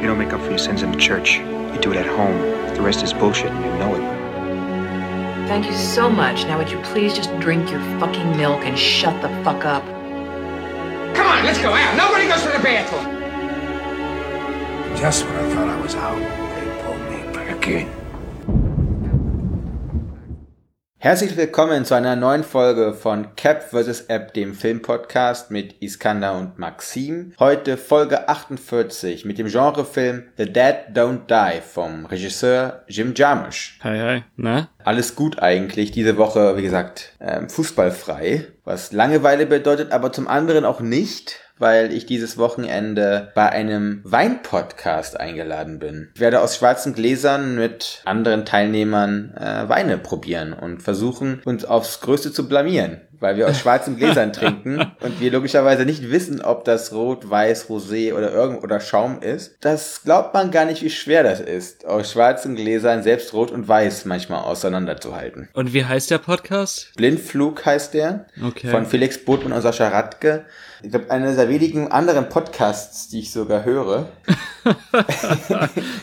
You don't make up for your sins in the church. You do it at home. The rest is bullshit and you know it. Thank you so much. Now would you please just drink your fucking milk and shut the fuck up? Come on, let's go out. Nobody goes to the bathroom. Just when I thought I was out, they pulled me back in. Herzlich willkommen zu einer neuen Folge von Cap vs. App, dem Filmpodcast mit Iskander und Maxim. Heute Folge 48 mit dem Genrefilm The Dead Don't Die vom Regisseur Jim Jarmusch. Hi, hi. Na? Alles gut eigentlich. Diese Woche, wie gesagt, ähm, fußballfrei, was Langeweile bedeutet, aber zum anderen auch nicht, weil ich dieses Wochenende bei einem Weinpodcast eingeladen bin. Ich werde aus schwarzen Gläsern mit anderen Teilnehmern äh, Weine probieren und versuchen, uns aufs Größte zu blamieren weil wir aus schwarzen Gläsern trinken und wir logischerweise nicht wissen, ob das Rot, Weiß, Rosé oder irgend oder Schaum ist. Das glaubt man gar nicht, wie schwer das ist, aus schwarzen Gläsern selbst Rot und Weiß manchmal auseinanderzuhalten. Und wie heißt der Podcast? Blindflug heißt der. Okay. Von Felix Botmann und Sascha Radke. Ich glaube, einer der wenigen anderen Podcasts, die ich sogar höre.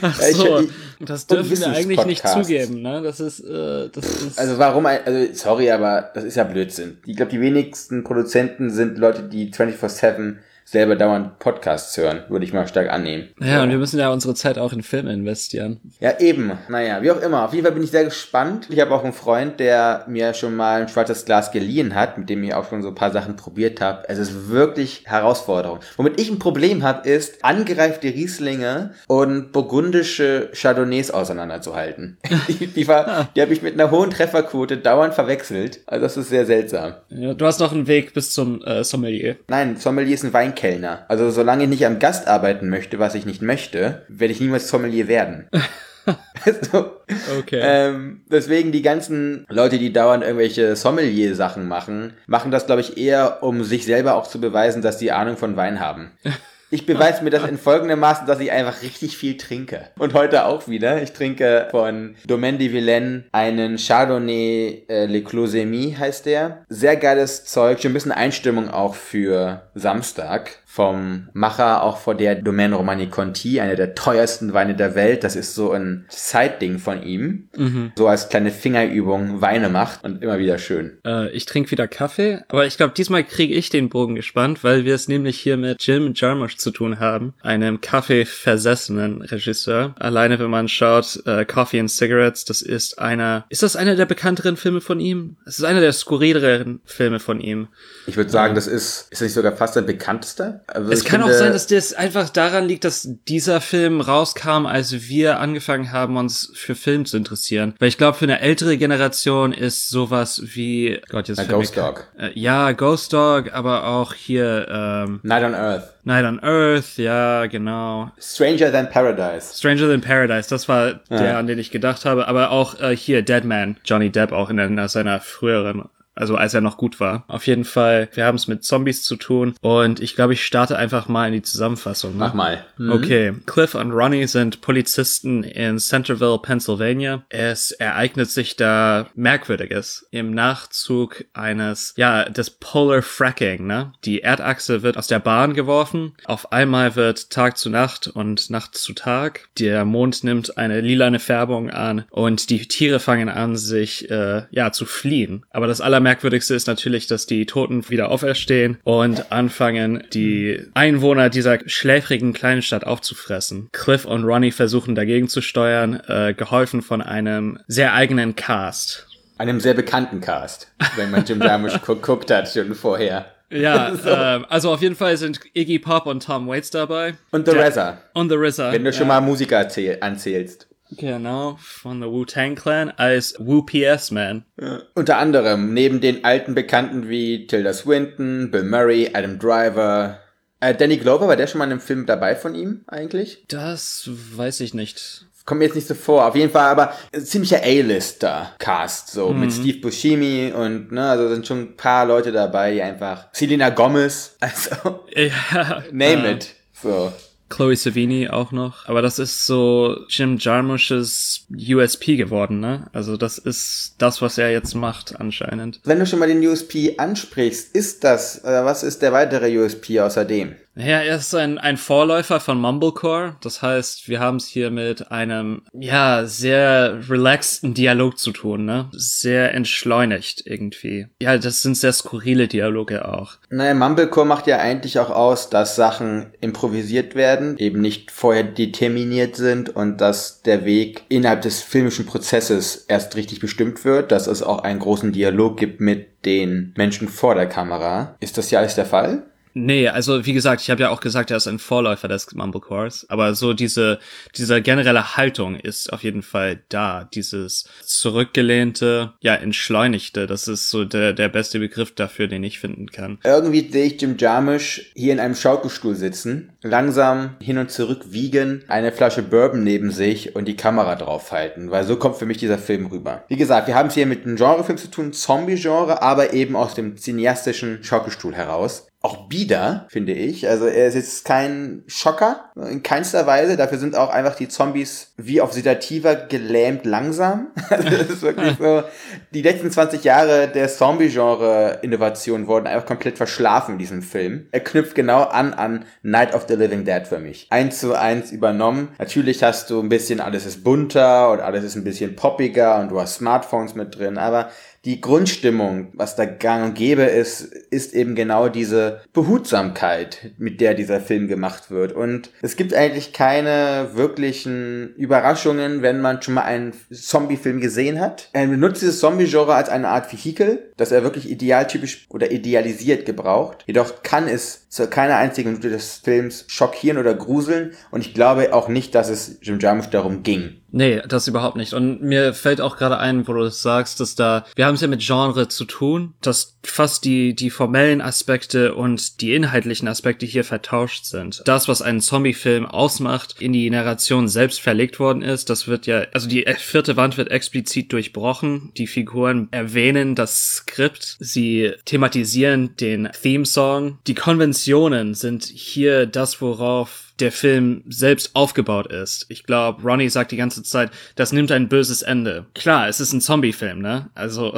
Ach so, ich- das dürfen wir eigentlich nicht zugeben, ne? Das ist, äh, das ist... Also warum, also sorry, aber das ist ja Blödsinn. Ich glaube, die wenigsten Produzenten sind Leute, die 24-7 selber dauernd Podcasts hören, würde ich mal stark annehmen. ja, und wir müssen ja unsere Zeit auch in Filme investieren. Ja, eben. Naja, wie auch immer. Auf jeden Fall bin ich sehr gespannt. Ich habe auch einen Freund, der mir schon mal ein schwarzes Glas geliehen hat, mit dem ich auch schon so ein paar Sachen probiert habe. Es ist wirklich Herausforderung. Womit ich ein Problem habe, ist, angereifte Rieslinge und burgundische Chardonnays auseinanderzuhalten. die die, war- die habe ich mit einer hohen Trefferquote dauernd verwechselt. Also das ist sehr seltsam. Ja, du hast noch einen Weg bis zum äh, Sommelier. Nein, Sommelier ist ein Weinkellner. Also solange ich nicht am Gast arbeiten möchte, was ich nicht möchte, werde ich niemals Sommelier werden. so. Okay. Ähm, deswegen die ganzen Leute, die dauernd irgendwelche Sommelier-Sachen machen, machen das, glaube ich, eher, um sich selber auch zu beweisen, dass die Ahnung von Wein haben. Ich beweise mir das in folgendermaßen, dass ich einfach richtig viel trinke. Und heute auch wieder. Ich trinke von Domaine de Villaine einen Chardonnay äh, Le Closemie heißt der. Sehr geiles Zeug. Schon ein bisschen Einstimmung auch für Samstag. Vom Macher auch vor der Domaine Romani Conti, einer der teuersten Weine der Welt. Das ist so ein Side-Ding von ihm. So als kleine Fingerübung Weine macht und immer wieder schön. Äh, ich trinke wieder Kaffee, aber ich glaube, diesmal kriege ich den Bogen gespannt, weil wir es nämlich hier mit Jim Jarmusch zu tun haben, einem Kaffee-versessenen Regisseur. Alleine, wenn man schaut, äh, Coffee and Cigarettes, das ist einer, ist das einer der bekannteren Filme von ihm? Es ist einer der skurrileren Filme von ihm. Ich würde sagen, das ist, ist das nicht sogar fast sein bekanntester? Also Es kann auch finde- sein, dass das einfach daran liegt, dass dieser Film rauskam, als wir angefangen haben, uns für Film zu interessieren. Weil ich glaube, für eine ältere Generation ist sowas wie Gott, jetzt Ghost Dog. Äh, ja, Ghost Dog, aber auch hier ähm, Night on Earth. Night on Earth, ja, genau. Stranger Than Paradise. Stranger Than Paradise, das war der, an den ich gedacht habe, aber auch äh, hier Dead Man, Johnny Depp auch in einer seiner früheren also als er noch gut war. Auf jeden Fall, wir haben es mit Zombies zu tun und ich glaube, ich starte einfach mal in die Zusammenfassung. Ne? Mach mal. Okay, Cliff und Ronnie sind Polizisten in Centerville, Pennsylvania. Es ereignet sich da Merkwürdiges im Nachzug eines, ja, des Polar Fracking, ne? Die Erdachse wird aus der Bahn geworfen. Auf einmal wird Tag zu Nacht und Nacht zu Tag. Der Mond nimmt eine lilane Färbung an und die Tiere fangen an, sich, äh, ja, zu fliehen. Aber das Allermerkwürdigste ist natürlich, dass die Toten wieder auferstehen und anfangen, die Einwohner dieser schläfrigen kleinen Stadt aufzufressen. Cliff und Ronnie versuchen dagegen zu steuern, äh, geholfen von einem sehr eigenen Cast. Einem sehr bekannten Cast, wenn man Jim Jarmusch gu- guckt hat schon vorher. Ja, ähm, also auf jeden Fall sind Iggy Pop und Tom Waits dabei. Und The RZA, Und The RZA. wenn du schon ja. mal Musiker anzählst. Genau, von der Wu-Tang Clan als Wu PS Man. Unter anderem neben den alten Bekannten wie Tilda Swinton, Bill Murray, Adam Driver. Äh, Danny Glover, war der schon mal in einem Film dabei von ihm eigentlich? Das weiß ich nicht. Kommt mir jetzt nicht so vor. Auf jeden Fall aber ein ziemlicher A-Lister-Cast, so mit Steve Buscemi und, ne, also sind schon ein paar Leute dabei, die einfach. Selena Gomez, also, Ja, name äh, it. So. Chloe Savini auch noch. Aber das ist so Jim Jarmusch's USP geworden, ne? Also das ist das, was er jetzt macht, anscheinend. Wenn du schon mal den USP ansprichst, ist das, äh, was ist der weitere USP außerdem? Naja, er ist ein, ein Vorläufer von Mumblecore. Das heißt, wir haben es hier mit einem, ja, sehr relaxten Dialog zu tun, ne? Sehr entschleunigt irgendwie. Ja, das sind sehr skurrile Dialoge auch. Naja, Mumblecore macht ja eigentlich auch aus, dass Sachen improvisiert werden, eben nicht vorher determiniert sind und dass der Weg innerhalb des filmischen Prozesses erst richtig bestimmt wird, dass es auch einen großen Dialog gibt mit den Menschen vor der Kamera. Ist das ja alles der Fall? Nee, also wie gesagt, ich habe ja auch gesagt, er ist ein Vorläufer des Mumblecores, aber so diese diese generelle Haltung ist auf jeden Fall da, dieses zurückgelehnte, ja, entschleunigte, das ist so der der beste Begriff dafür, den ich finden kann. Irgendwie sehe ich Jim Jarmusch hier in einem Schaukelstuhl sitzen, langsam hin und zurück wiegen, eine Flasche Bourbon neben sich und die Kamera draufhalten, weil so kommt für mich dieser Film rüber. Wie gesagt, wir haben es hier mit einem Genrefilm zu tun, Zombie-Genre, aber eben aus dem cineastischen Schaukelstuhl heraus auch bieder, finde ich. Also er ist jetzt kein Schocker, in keinster Weise. Dafür sind auch einfach die Zombies wie auf Sedativer gelähmt langsam. Also das ist wirklich so, die letzten 20 Jahre der Zombie-Genre-Innovation wurden einfach komplett verschlafen in diesem Film. Er knüpft genau an an Night of the Living Dead für mich. Eins zu eins übernommen. Natürlich hast du ein bisschen, alles ist bunter und alles ist ein bisschen poppiger und du hast Smartphones mit drin, aber die Grundstimmung, was da gang und gäbe ist, ist eben genau diese Behutsamkeit, mit der dieser Film gemacht wird. Und es gibt eigentlich keine wirklichen Überraschungen, wenn man schon mal einen Zombie-Film gesehen hat. Er benutzt dieses Zombie-Genre als eine Art Vehikel, das er wirklich idealtypisch oder idealisiert gebraucht. Jedoch kann es zu keiner einzigen Minute des Films schockieren oder gruseln. Und ich glaube auch nicht, dass es Jim Jarmusch darum ging. Nee, das überhaupt nicht. Und mir fällt auch gerade ein, wo du das sagst, dass da, wir haben es ja mit Genre zu tun, dass fast die, die formellen Aspekte und die inhaltlichen Aspekte hier vertauscht sind. Das, was einen Zombie-Film ausmacht, in die Narration selbst verlegt worden ist, das wird ja, also die vierte Wand wird explizit durchbrochen. Die Figuren erwähnen das Skript, sie thematisieren den Theme-Song. Die Konventionen sind hier das, worauf der Film selbst aufgebaut ist. Ich glaube, Ronnie sagt die ganze Zeit, das nimmt ein böses Ende. Klar, es ist ein Zombie-Film, ne? Also,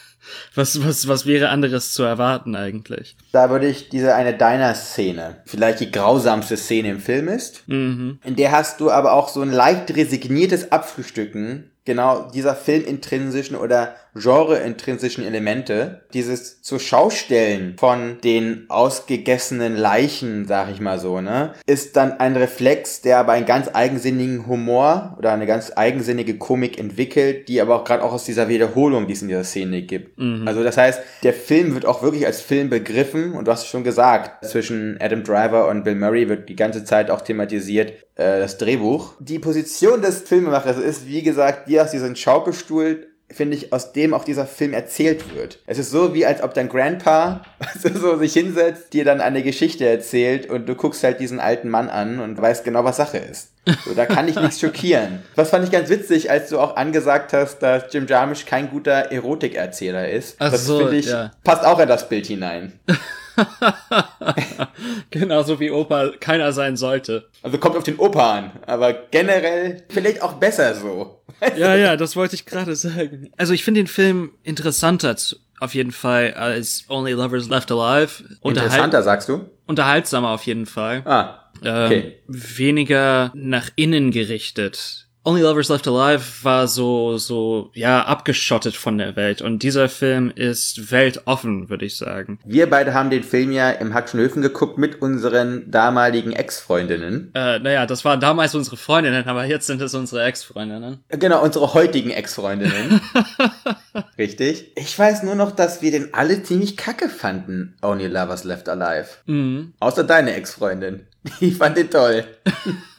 was, was, was wäre anderes zu erwarten eigentlich? Da würde ich diese eine Diner-Szene, vielleicht die grausamste Szene im Film ist, Mhm. in der hast du aber auch so ein leicht resigniertes Abfrühstücken genau dieser filmintrinsischen oder genre-intrinsischen Elemente, dieses zur Schaustellen von den ausgegessenen Leichen, sag ich mal so, ne, ist dann ein Reflex, der aber einen ganz eigensinnigen Humor oder eine ganz eigensinnige Komik entwickelt, die aber auch gerade auch aus dieser Wiederholung, die es in dieser Szene gibt. Also das heißt, der Film wird auch wirklich als Film begriffen und du hast es schon gesagt, zwischen Adam Driver und Bill Murray wird die ganze Zeit auch thematisiert, äh, das Drehbuch. Die Position des Filmemachers ist, wie gesagt, die aus diesem Schaukelstuhl finde ich, aus dem auch dieser Film erzählt wird. Es ist so, wie als ob dein Grandpa so sich hinsetzt, dir dann eine Geschichte erzählt und du guckst halt diesen alten Mann an und weißt genau, was Sache ist. So, da kann ich nichts schockieren. Was fand ich ganz witzig, als du auch angesagt hast, dass Jim Jarmusch kein guter Erotikerzähler ist. Ach das so, finde ich, ja. passt auch in das Bild hinein. Genauso wie Opa keiner sein sollte. Also kommt auf den Opa an, aber generell vielleicht auch besser so. Ja, ja, das wollte ich gerade sagen. Also ich finde den Film interessanter auf jeden Fall als Only Lovers Left Alive. Interessanter, sagst du? Unterhaltsamer auf jeden Fall. Ah, Ähm, okay. Weniger nach innen gerichtet. Only Lovers Left Alive war so, so, ja, abgeschottet von der Welt. Und dieser Film ist weltoffen, würde ich sagen. Wir beide haben den Film ja im Hackschen Höfen geguckt mit unseren damaligen Ex-Freundinnen. Äh, naja, das waren damals unsere Freundinnen, aber jetzt sind es unsere Ex-Freundinnen. Genau, unsere heutigen Ex-Freundinnen. Richtig. Ich weiß nur noch, dass wir den alle ziemlich kacke fanden, Only Lovers Left Alive. Mhm. Außer deine Ex-Freundin. Die fand den toll.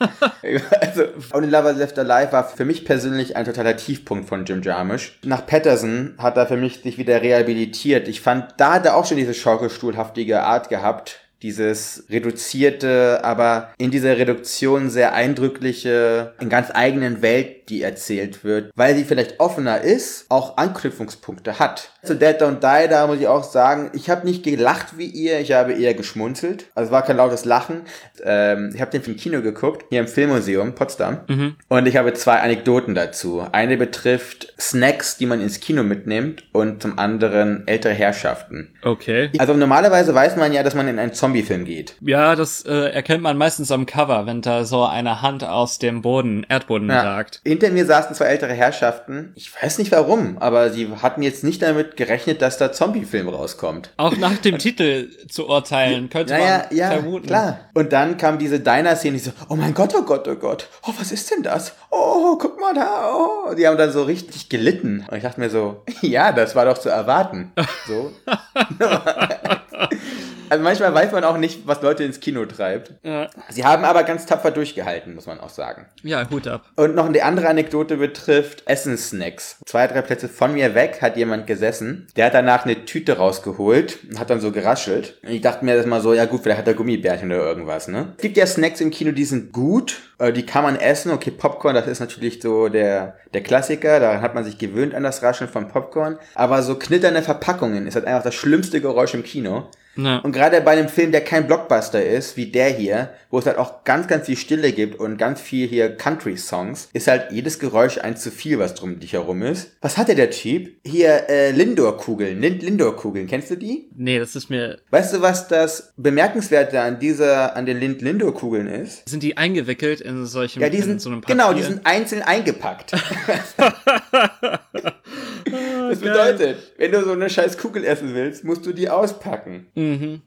also, Only Lovers Left Alive war für mich persönlich ein totaler Tiefpunkt von Jim Jarmusch. Nach Patterson hat er für mich sich wieder rehabilitiert. Ich fand, da hat er auch schon diese schaukelstuhlhaftige Art gehabt. Dieses reduzierte, aber in dieser Reduktion sehr eindrückliche, in ganz eigenen Welt die erzählt wird, weil sie vielleicht offener ist, auch Anknüpfungspunkte hat. Zu Dead Don't Die, da muss ich auch sagen, ich habe nicht gelacht wie ihr, ich habe eher geschmunzelt. Also es war kein lautes Lachen. Ähm, ich habe den im Kino geguckt, hier im Filmmuseum Potsdam. Und ich habe zwei Anekdoten dazu. Eine betrifft Snacks, die man ins Kino mitnimmt und zum anderen ältere Herrschaften. Okay. Also normalerweise weiß man ja, dass man in einen Zombie-Film geht. Ja, das äh, erkennt man meistens am Cover, wenn da so eine Hand aus dem Boden, Erdboden ragt. Hinter mir saßen zwei ältere Herrschaften. Ich weiß nicht warum, aber sie hatten jetzt nicht damit gerechnet, dass da Zombie-Film rauskommt. Auch nach dem Titel zu urteilen, könnte Naja, man ja, vermuten. klar. Und dann kam diese Diner-Szene, die so, oh mein Gott, oh Gott, oh Gott, oh, was ist denn das? Oh, guck mal da, oh. Die haben dann so richtig gelitten. Und ich dachte mir so, ja, das war doch zu erwarten. So. also manchmal weiß man auch nicht, was Leute ins Kino treibt. Ja. Sie haben aber ganz tapfer durchgehalten, muss man auch sagen. ja, Hut ab. Und noch eine andere Anekdote betrifft Essenssnacks. Zwei, drei Plätze von mir weg hat jemand gesessen. Der hat danach eine Tüte rausgeholt und hat dann so geraschelt. Und ich dachte mir das mal so, ja gut, vielleicht hat er Gummibärchen oder irgendwas, ne? Es gibt ja Snacks im Kino, die sind gut, äh, die kann man essen. Okay, Popcorn, das ist natürlich so der, der Klassiker. Daran hat man sich gewöhnt an das Rascheln von Popcorn. Aber so knitternde Verpackungen ist halt einfach das schlimmste Geräusch im Kino. Ja. Und gerade bei einem Film, der kein Blockbuster ist, wie der hier, wo es halt auch ganz, ganz viel Stille gibt und ganz viel hier Country-Songs, ist halt jedes Geräusch eins zu viel, was drum dich herum ist. Was hatte der Typ? Hier, äh, Lindor-Kugeln. Lind Lindor-Kugeln. Kennst du die? Nee, das ist mir. Weißt du, was das Bemerkenswerte an dieser, an den Lind Lindor-Kugeln ist? Sind die eingewickelt in solchem Ja, die in sind, so genau, die sind einzeln eingepackt. das bedeutet, wenn du so eine scheiß Kugel essen willst, musst du die auspacken. Mhm.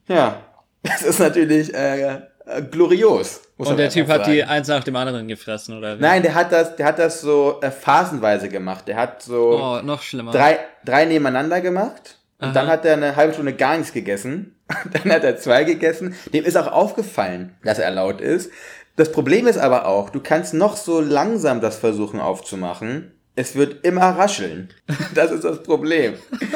Ja, das ist natürlich äh, äh, glorios. Und der Typ hat die eins nach dem anderen gefressen, oder wie? Nein, der hat das, der hat das so äh, phasenweise gemacht. Der hat so Oh, noch schlimmer. drei, drei nebeneinander gemacht. Und Aha. dann hat er eine halbe Stunde gar nichts gegessen. dann hat er zwei gegessen. Dem ist auch aufgefallen, dass er laut ist. Das Problem ist aber auch, du kannst noch so langsam das versuchen aufzumachen. Es wird immer rascheln. Das ist das Problem.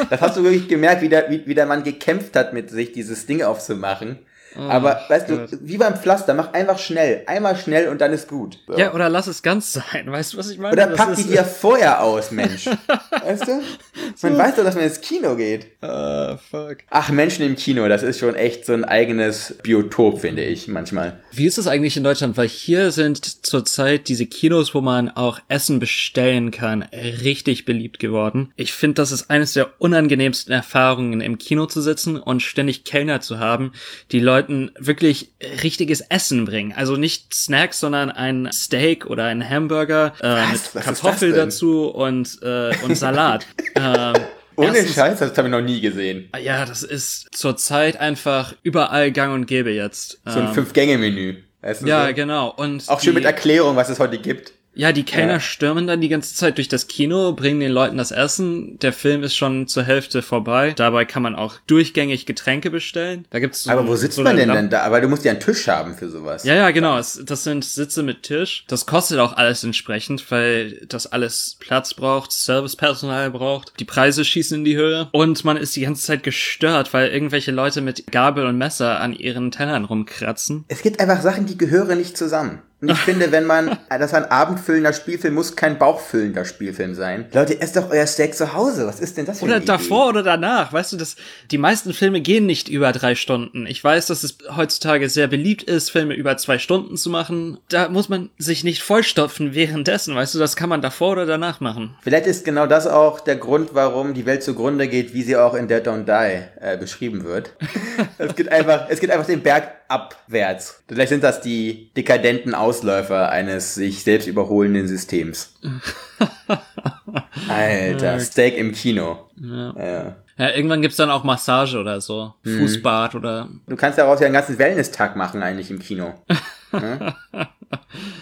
Das hast du wirklich gemerkt, wie der, wie, wie der Mann gekämpft hat mit sich, dieses Ding aufzumachen. Aber weißt Gott. du, wie beim Pflaster, mach einfach schnell. Einmal schnell und dann ist gut. So. Ja, oder lass es ganz sein. Weißt du, was ich meine? Oder Das pack die dir vorher aus, Mensch. weißt du? Man weiß doch, dass man ins Kino geht. Ah, fuck. Ach, Menschen im Kino, das ist schon echt so ein eigenes Biotop, finde ich, manchmal. Wie ist es eigentlich in Deutschland? Weil hier sind zurzeit diese Kinos, wo man auch Essen bestellen kann, richtig beliebt geworden. Ich finde, das ist eines der unangenehmsten Erfahrungen, im Kino zu sitzen und ständig Kellner zu haben, die Leuten wirklich richtiges Essen bringen. Also nicht Snacks, sondern ein Steak oder ein Hamburger äh, Was? mit Was Kartoffel dazu und, äh, und Salat. ähm, Ohne erstens- Scheiß, das habe ich noch nie gesehen. Ja, das ist zurzeit einfach überall gang und gäbe jetzt. So ein Ähm, Fünf-Gänge-Menü. Ja, so? genau. Und Auch schön die, mit Erklärung, was es heute gibt. Ja, die Kellner Ja. stürmen dann die ganze Zeit durch das Kino, bringen den Leuten das Essen. Der Film ist schon zur Hälfte vorbei. Dabei kann man auch durchgängig Getränke bestellen. Da gibt's so, Aber wo sitzt so man denn Lamp- dann da? Aber du musst ja einen Tisch haben für sowas. Ja, ja, genau. Das sind Sitze mit Tisch. Das kostet auch alles entsprechend, weil das alles Platz braucht, Servicepersonal braucht. Die Preise schießen in die Höhe. Und man ist die ganze Zeit gestört, weil irgendwelche Leute mit Gabel und Messer an ihren Tellern rumkratzen. Es gibt einfach Sachen, die gehören nicht zusammen. Und ich finde, wenn man, das ein abendfüllender Spielfilm muss kein bauchfüllender Spielfilm sein. Leute, esst doch euer Steak zu Hause. Was ist denn das für Oder eine davor oder danach. Weißt du, das, die meisten Filme gehen nicht über drei Stunden. Ich weiß, dass es heutzutage sehr beliebt ist, Filme über zwei Stunden zu machen. Da muss man sich nicht vollstopfen währenddessen. Weißt du, das kann man davor oder danach machen. Vielleicht ist genau das auch der Grund, warum die Welt zugrunde geht, wie sie auch in Dead Don't Die äh, beschrieben wird. es geht einfach, es geht einfach den Berg abwärts. Vielleicht sind das die dekadenten Ausläufer eines sich selbst überholenden Systems. Alter, Steak im Kino. Ja. Ja. Ja, irgendwann gibt's dann auch Massage oder so. Fußbad oder. Du kannst daraus ja einen ganzen Wellness-Tag machen eigentlich im Kino. Ne?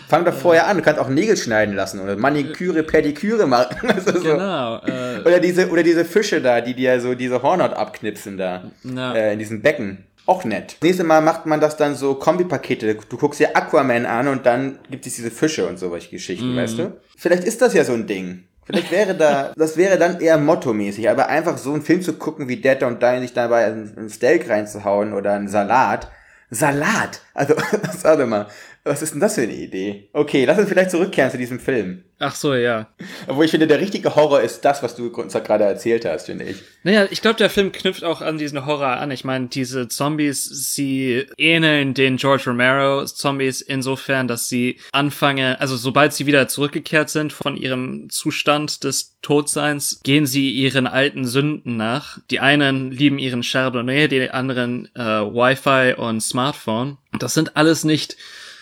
Fang doch vorher an, du kannst auch Nägel schneiden lassen oder Maniküre, Pediküre machen. Also so. Genau. Äh, Oder diese, oder diese Fische da, die dir so diese Hornhaut abknipsen da. Ja. Äh, in diesem Becken. Auch nett. Das nächste Mal macht man das dann so Kombipakete. Du guckst dir Aquaman an und dann gibt es diese Fische und solche Geschichten, weißt du? Vielleicht ist das ja so ein Ding. Vielleicht wäre da, das wäre dann eher mottomäßig, aber einfach so einen Film zu gucken wie Dead und sich dabei ein, ein Steak reinzuhauen oder einen Salat. Salat! Also, warte mal. Was ist denn das für eine Idee? Okay, lass uns vielleicht zurückkehren zu diesem Film. Ach so, ja. Obwohl ich finde, der richtige Horror ist das, was du uns gerade erzählt hast, finde ich. Naja, ich glaube, der Film knüpft auch an diesen Horror an. Ich meine, diese Zombies, sie ähneln den George Romero Zombies insofern, dass sie anfangen, also sobald sie wieder zurückgekehrt sind von ihrem Zustand des Todseins, gehen sie ihren alten Sünden nach. Die einen lieben ihren Chardonnay, die anderen äh, Wi-Fi und Smartphone. Das sind alles nicht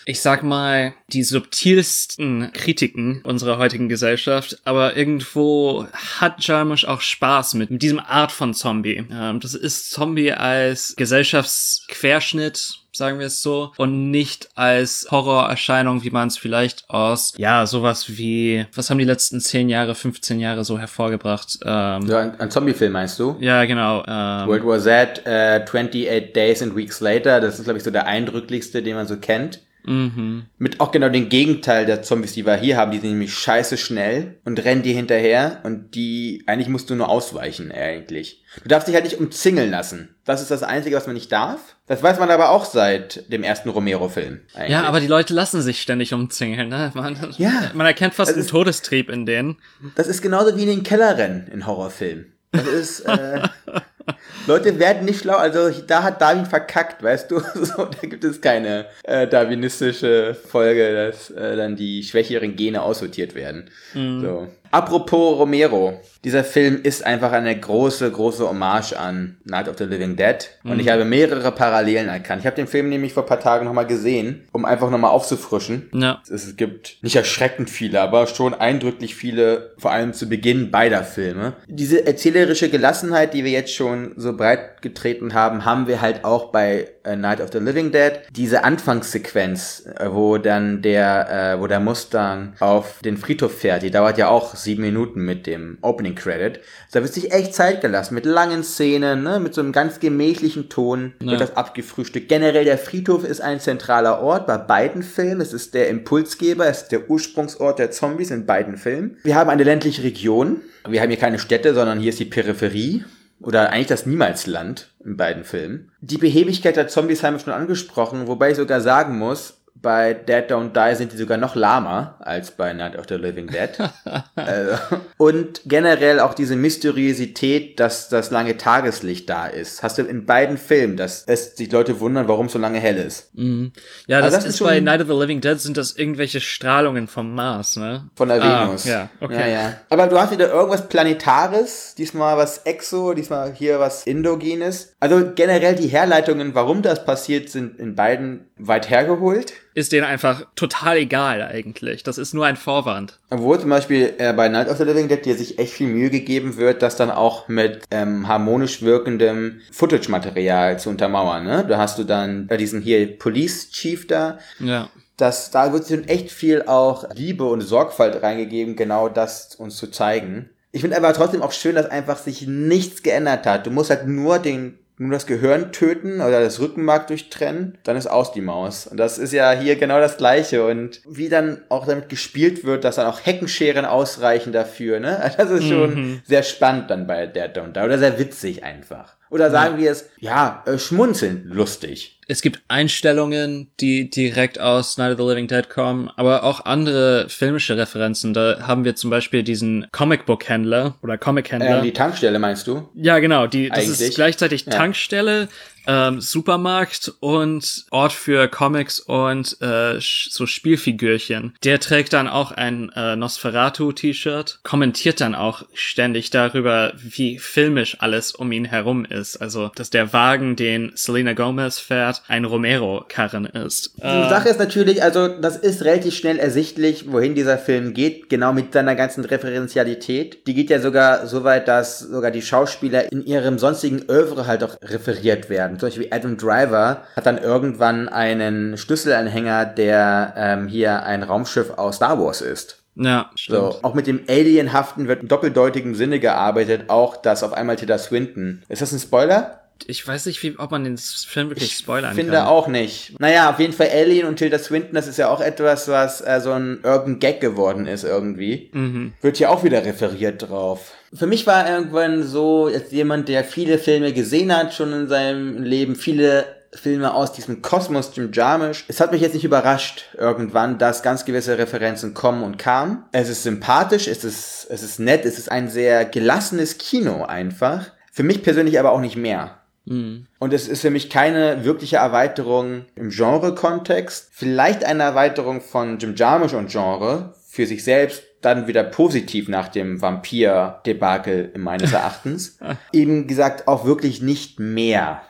ich sag mal, die subtilsten Kritiken unserer heutigen Gesellschaft, aber irgendwo hat Jarmusch auch Spaß mit, mit diesem Art von Zombie. Ähm, das ist Zombie als Gesellschaftsquerschnitt, sagen wir es so, und nicht als Horrorerscheinung, wie man es vielleicht aus, ja, sowas wie, was haben die letzten 10 Jahre, 15 Jahre so hervorgebracht? Ähm, Ja, ein, ein Zombie-Film meinst du? ja, genau. Ähm, World War Z, äh, 28 Days and Weeks Later, das ist, glaube ich, so der eindrücklichste, den man so kennt. Mhm. Mit auch genau dem Gegenteil der Zombies, die wir hier haben. Die sind nämlich scheiße schnell und rennen dir hinterher und die, eigentlich musst du nur ausweichen, eigentlich. Du darfst dich halt nicht umzingeln lassen. Das ist das Einzige, was man nicht darf. Das weiß man aber auch seit dem ersten Romero-Film. Ja, aber die Leute lassen sich ständig umzingeln, ne? Man, Ja. man erkennt fast Es einen ist- Todestrieb in denen. Das ist genauso wie in den Keller rennen in Horrorfilmen. Das ist, äh, Leute werden nicht schlau, also da hat Darwin verkackt, weißt du? So, da gibt es keine äh, darwinistische Folge, dass äh, dann die schwächeren Gene aussortiert werden. So. Apropos Romero, dieser Film ist einfach eine große, große Hommage an Night of the Living Dead. Und ich habe mehrere Parallelen erkannt. Ich habe den Film nämlich vor ein paar Tagen nochmal gesehen, um einfach nochmal aufzufrischen. Ja. Es gibt nicht erschreckend viele, aber schon eindrücklich viele, vor allem zu Beginn beider Filme. Diese erzählerische Gelassenheit, die wir jetzt schon so breit getreten haben, haben wir halt auch bei äh, Night of the Living Dead. Diese Anfangssequenz, äh, wo dann der, äh, wo der Mustang auf den Friedhof fährt, die dauert ja auch sieben Minuten mit dem Opening Credit. Da wird sich echt Zeit gelassen, mit langen Szenen, ne, mit so einem ganz gemächlichen Ton Ja. wird das abgefrühstückt. Generell der Friedhof ist ein zentraler Ort bei beiden Filmen. Es ist der Impulsgeber, es ist der Ursprungsort der Zombies in beiden Filmen. Wir haben eine ländliche Region. Wir haben hier keine Städte, sondern hier ist die Peripherie. Oder eigentlich das Niemalsland in beiden Filmen. Die Behebigkeit der Zombies haben wir schon angesprochen, wobei ich sogar sagen muss, bei Dead Don't Die sind die sogar noch lahmer als bei Night of the Living Dead. also, und generell auch diese Mysteriosität, dass das lange Tageslicht da ist. Hast du in beiden Filmen, dass es die Leute wundern, warum es so lange hell ist. Mhm. Ja, das, das ist, bei Night of the Living Dead sind das irgendwelche Strahlungen vom Mars, ne? Von der Ah, Venus. ja, okay. Ja, ja. Aber du hast wieder irgendwas Planetares, diesmal was Exo, diesmal hier was Indogenes. Also generell die Herleitungen, warum das passiert, sind in beiden weit hergeholt. Ist denen einfach total egal eigentlich. Das ist nur ein Vorwand. Obwohl zum Beispiel äh, bei Night of the Living Dead dir sich echt viel Mühe gegeben wird, das dann auch mit ähm, harmonisch wirkendem Footage-Material zu untermauern. Ne? Da hast du dann äh, diesen hier Police Chief da, Ja. das, da wird schon echt viel auch Liebe und Sorgfalt reingegeben, genau das uns zu zeigen. Ich finde aber trotzdem auch schön, dass einfach sich nichts geändert hat. Du musst halt nur den nur das Gehirn töten oder das Rückenmark durchtrennen, dann ist aus die Maus. Und das ist ja hier genau das Gleiche. Und wie dann auch damit gespielt wird, dass dann auch Heckenscheren ausreichen dafür, ne? Das ist schon sehr spannend dann bei Dead Don't Die. Oder sehr witzig einfach. Oder sagen wir es, ja, äh, schmunzelnd lustig. Es gibt Einstellungen, die direkt aus Night of the Living Dead kommen, aber auch andere filmische Referenzen. Da haben wir zum Beispiel diesen Comicbook-Händler oder Comic-Händler. Ähm, die Tankstelle meinst du? Ja, genau. Die, das Eigentlich. ist gleichzeitig Ja. Tankstelle, ähm, Supermarkt und Ort für Comics und äh, so Spielfigürchen. Der trägt dann auch ein äh, Nosferatu-T-Shirt, kommentiert dann auch ständig darüber, wie filmisch alles um ihn herum ist. Also, dass der Wagen, den Selena Gomez fährt, ein Romero-Karren ist. Die Sache ist natürlich, also das ist relativ schnell ersichtlich, wohin dieser Film geht, genau mit seiner ganzen Referenzialität. Die geht ja sogar so weit, dass sogar die Schauspieler in ihrem sonstigen Oeuvre halt auch referiert werden. Zum Beispiel Adam Driver hat dann irgendwann einen Schlüsselanhänger, der ähm, hier ein Raumschiff aus Star Wars ist. Ja, stimmt. So, auch mit dem Alienhaften wird im doppeldeutigen Sinne gearbeitet, auch das auf einmal Tilda Swinton. Ist das ein Spoiler? Ich weiß nicht, wie, ob man den Film wirklich spoilern finde kann. auch nicht. Naja, auf jeden Fall Alien und Tilda Swinton, das ist ja auch etwas, was äh, so ein Urban Gag geworden ist irgendwie. Wird hier auch wieder referiert drauf. Für mich war irgendwann so, als jemand, der viele Filme gesehen hat, schon in seinem Leben, viele Filme aus diesem Kosmos Jim Jarmusch. Es hat mich jetzt nicht überrascht irgendwann, dass ganz gewisse Referenzen kommen und kamen. Es ist sympathisch, es ist, es ist nett, es ist ein sehr gelassenes Kino einfach. Für mich persönlich aber auch nicht mehr. Und es ist für mich keine wirkliche Erweiterung im Genre-Kontext. Vielleicht eine Erweiterung von Jim Jarmusch und Genre für sich selbst, dann wieder positiv nach dem Vampir-Debakel meines Erachtens. Eben gesagt, auch wirklich nicht mehr.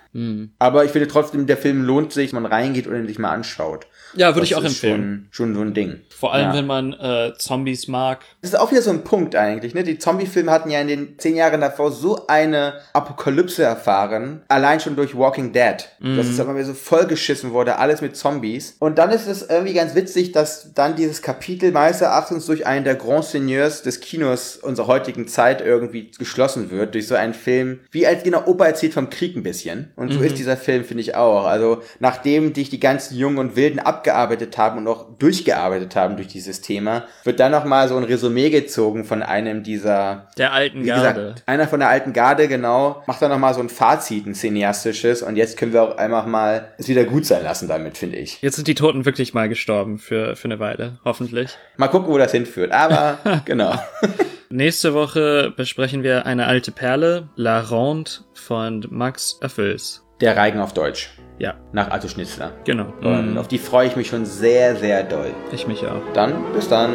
Aber ich finde trotzdem, der Film lohnt sich, wenn man reingeht und ihn sich mal anschaut. Ja, würde Das ich auch empfehlen. Schon, schon so ein Ding. Vor allem, Ja. wenn man äh, Zombies mag. Das ist auch wieder so ein Punkt eigentlich, ne? Die Zombie-Filme hatten ja in den zehn Jahren davor so eine Apokalypse erfahren, allein schon durch Walking Dead. Dass es immer wieder so vollgeschissen wurde, alles mit Zombies. Und dann ist es irgendwie ganz witzig, dass dann dieses Kapitel meines Erachtens durch einen der Grand Seigneurs des Kinos unserer heutigen Zeit irgendwie geschlossen wird, durch so einen Film, wie als genau Opa erzählt vom Krieg ein bisschen. Und so ist dieser Film, finde ich auch. Also, nachdem dich die ganzen Jungen und Wilden abgearbeitet haben und auch durchgearbeitet haben durch dieses Thema, wird dann nochmal so ein Resümee gezogen von einem dieser, Der alten Garde. gesagt, einer von der alten Garde, genau, macht dann nochmal so ein Fazit, ein cineastisches und jetzt können wir auch einfach mal es wieder gut sein lassen damit, finde ich. Jetzt sind die Toten wirklich mal gestorben für, für eine Weile, hoffentlich. Mal gucken, wo das hinführt, aber genau. Nächste Woche besprechen wir eine alte Perle, La Ronde von Max Öffels. Der Reigen auf Deutsch. Ja, Nach Arthur Schnitzler. genau. Und Mm, auf die freue ich mich schon sehr, sehr doll. ich mich auch. Dann, bis dann.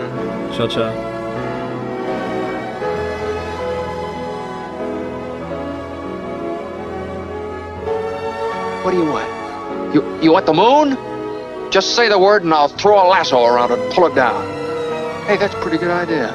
Ciao, ciao. What do you want? You you want the moon? Just say the word and I'll throw a lasso around it and pull it down. Hey, that's a pretty good idea.